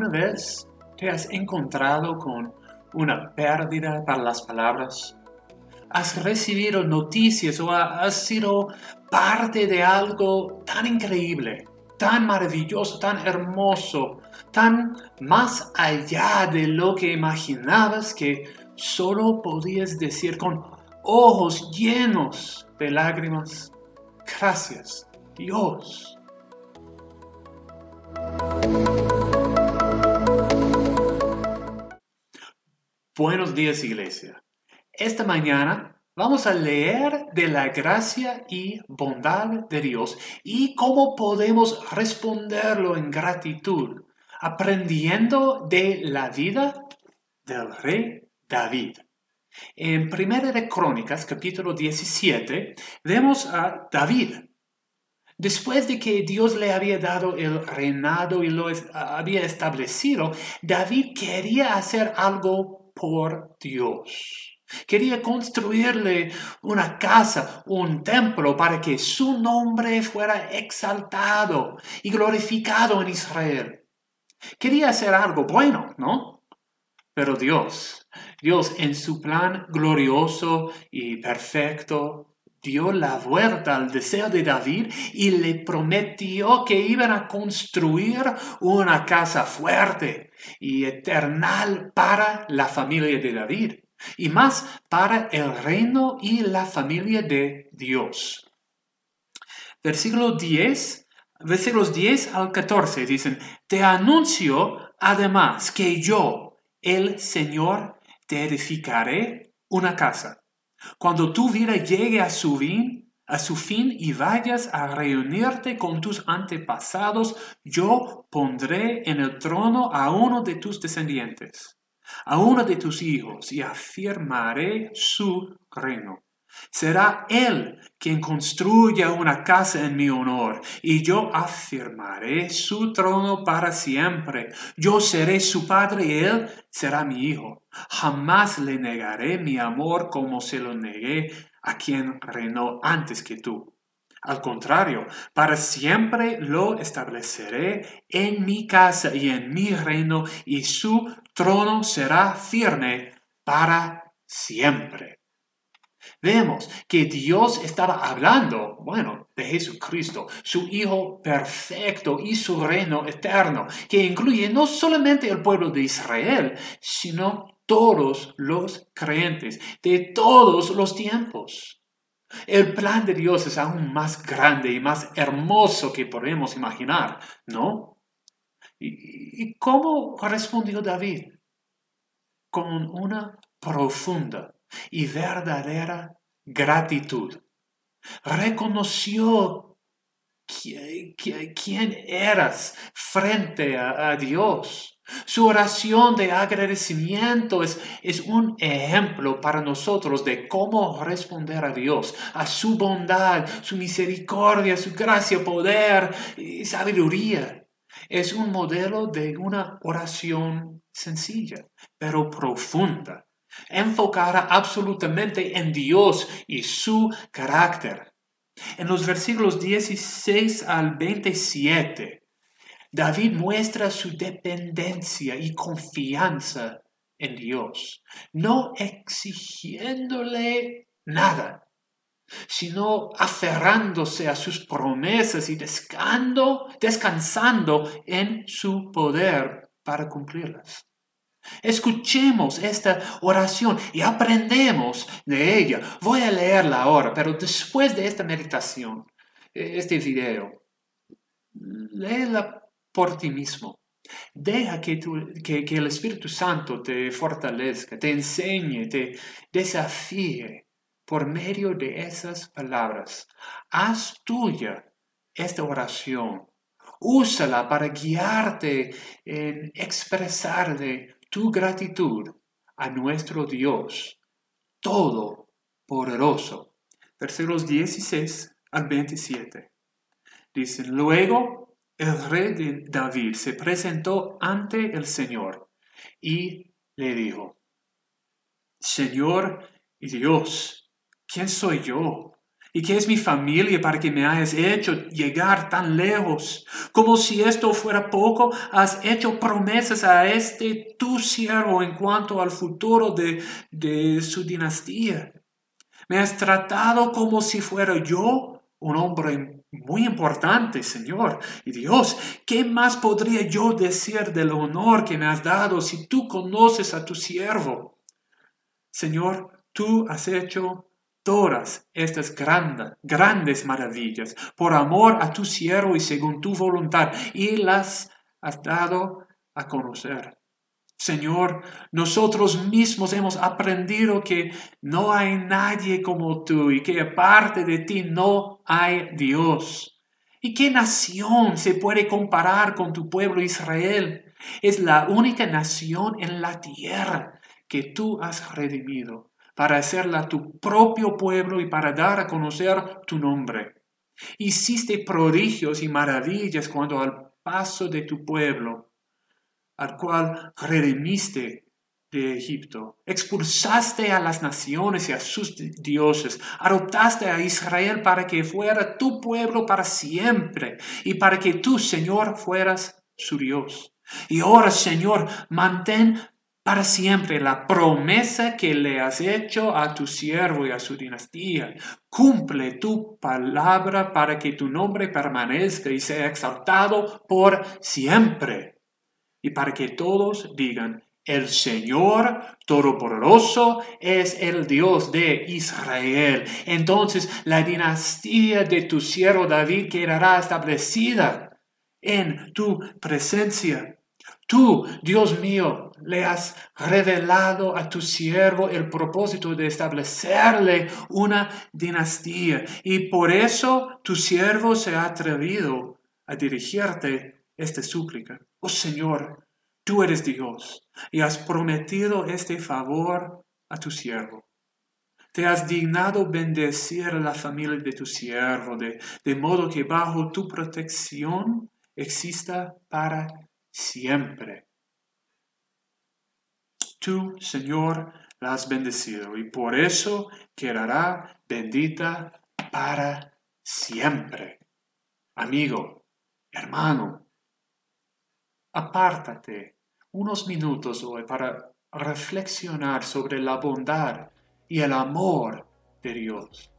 ¿Alguna vez te has encontrado con una pérdida para las palabras? ¿Has recibido noticias o has sido parte de algo tan increíble, tan maravilloso, tan hermoso, tan más allá de lo que imaginabas que solo podías decir con ojos llenos de lágrimas, gracias Dios. Buenos días iglesia. Esta mañana vamos a leer de la gracia y bondad de Dios y cómo podemos responderlo en gratitud, aprendiendo de la vida del rey David. En Primera de Crónicas, capítulo 17, vemos a David. Después de que Dios le había dado el reinado y lo había establecido, David quería hacer algo por Dios. Quería construirle una casa, un templo, para que su nombre fuera exaltado y glorificado en Israel. Quería hacer algo bueno, ¿no? Pero Dios, Dios en su plan glorioso y perfecto, dio la vuelta al deseo de David y le prometió que iban a construir una casa fuerte y eternal para la familia de David y más para el reino y la familia de Dios. Versículo 10, versículos 10 al 14 dicen, te anuncio además que yo, el Señor, te edificaré una casa cuando tu vida llegue a su fin, a su fin y vayas a reunirte con tus antepasados, yo pondré en el trono a uno de tus descendientes, a uno de tus hijos, y afirmaré su reino. Será Él quien construya una casa en mi honor, y yo afirmaré su trono para siempre. Yo seré su padre y Él será mi hijo. Jamás le negaré mi amor como se lo negué a quien reinó antes que tú. Al contrario, para siempre lo estableceré en mi casa y en mi reino, y su trono será firme para siempre. Vemos que Dios estaba hablando, bueno, de Jesucristo, su Hijo perfecto y su reino eterno, que incluye no solamente el pueblo de Israel, sino todos los creyentes de todos los tiempos. El plan de Dios es aún más grande y más hermoso que podemos imaginar, ¿no? ¿Y, cómo respondió David? Con una profunda y verdadera gratitud. Reconoció quién eras frente a, Dios. Su oración de agradecimiento es, es, un ejemplo para nosotros de cómo responder a Dios, a su bondad, su misericordia, su gracia, poder y sabiduría. Es un modelo de una oración sencilla, pero profunda enfocada absolutamente en Dios y su carácter. En los versículos 16 al 27, David muestra su dependencia y confianza en Dios, no exigiéndole nada, sino aferrándose a sus promesas y descansando, descansando en su poder para cumplirlas. Escuchemos esta oración y aprendemos de ella. Voy a leerla ahora, pero después de esta meditación, e, este video, léela por ti mismo. Deja que, que el Espíritu Santo te fortalezca, te enseñe, te desafíe por medio de esas palabras. Haz tuya esta oración. Úsala para guiarte en expresarle tu gratitud a nuestro Dios Todopoderoso. Versículos 16 al 27. Dicen, luego el rey de David se presentó ante el Señor y le dijo, Señor y Dios, ¿quién soy yo? Y que es mi familia para que me hayas hecho llegar tan lejos. Como si esto fuera poco, has hecho promesas a este tu siervo en cuanto al futuro de, de su dinastía. Me has tratado como si fuera yo un hombre muy importante, Señor. Y Dios, ¿qué más podría yo decir del honor que me has dado si tú conoces a tu siervo? Señor, tú has hecho estas grandes, grandes maravillas por amor a tu siervo y según tu voluntad, y las has dado a conocer. Señor, nosotros mismos hemos aprendido que no hay nadie como tú y que aparte de ti no hay Dios. ¿Y qué nación se puede comparar con tu pueblo Israel? Es la única nación en la tierra que tú has redimido para hacerla tu propio pueblo y para dar a conocer tu nombre. Hiciste prodigios y maravillas cuando al paso de tu pueblo, al cual redimiste de Egipto, expulsaste a las naciones y a sus dioses, adoptaste a Israel para que fuera tu pueblo para siempre y para que tú, Señor, fueras su Dios. Y ahora, Señor, mantén para siempre la promesa que le has hecho a tu siervo y a su dinastía. Cumple tu palabra para que tu nombre permanezca y sea exaltado por siempre. Y para que todos digan, el Señor Todopoderoso es el Dios de Israel. Entonces la dinastía de tu siervo David quedará establecida en tu presencia. Tú, Dios mío, le has revelado a tu siervo el propósito de establecerle una dinastía y por eso tu siervo se ha atrevido a dirigirte esta súplica. Oh Señor, tú eres Dios y has prometido este favor a tu siervo. Te has dignado bendecir la familia de tu siervo, de, de modo que bajo tu protección exista para siempre. Tú, Señor, la has bendecido y por eso quedará bendita para siempre. Amigo, hermano, apártate unos minutos hoy para reflexionar sobre la bondad y el amor de Dios.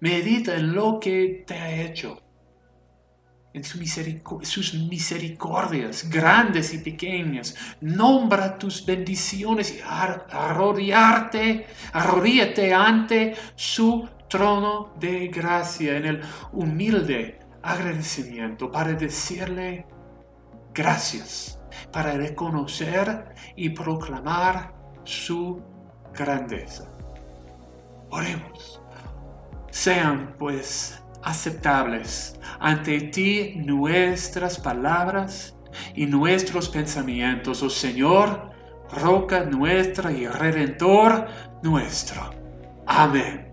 Medita en lo que te ha hecho en sus misericordias grandes y pequeñas. Nombra tus bendiciones y arrodillarte, arrodíate ante su trono de gracia en el humilde agradecimiento para decirle gracias, para reconocer y proclamar su grandeza. Oremos. Sean pues aceptables ante ti nuestras palabras y nuestros pensamientos, oh Señor, roca nuestra y redentor nuestro. Amén.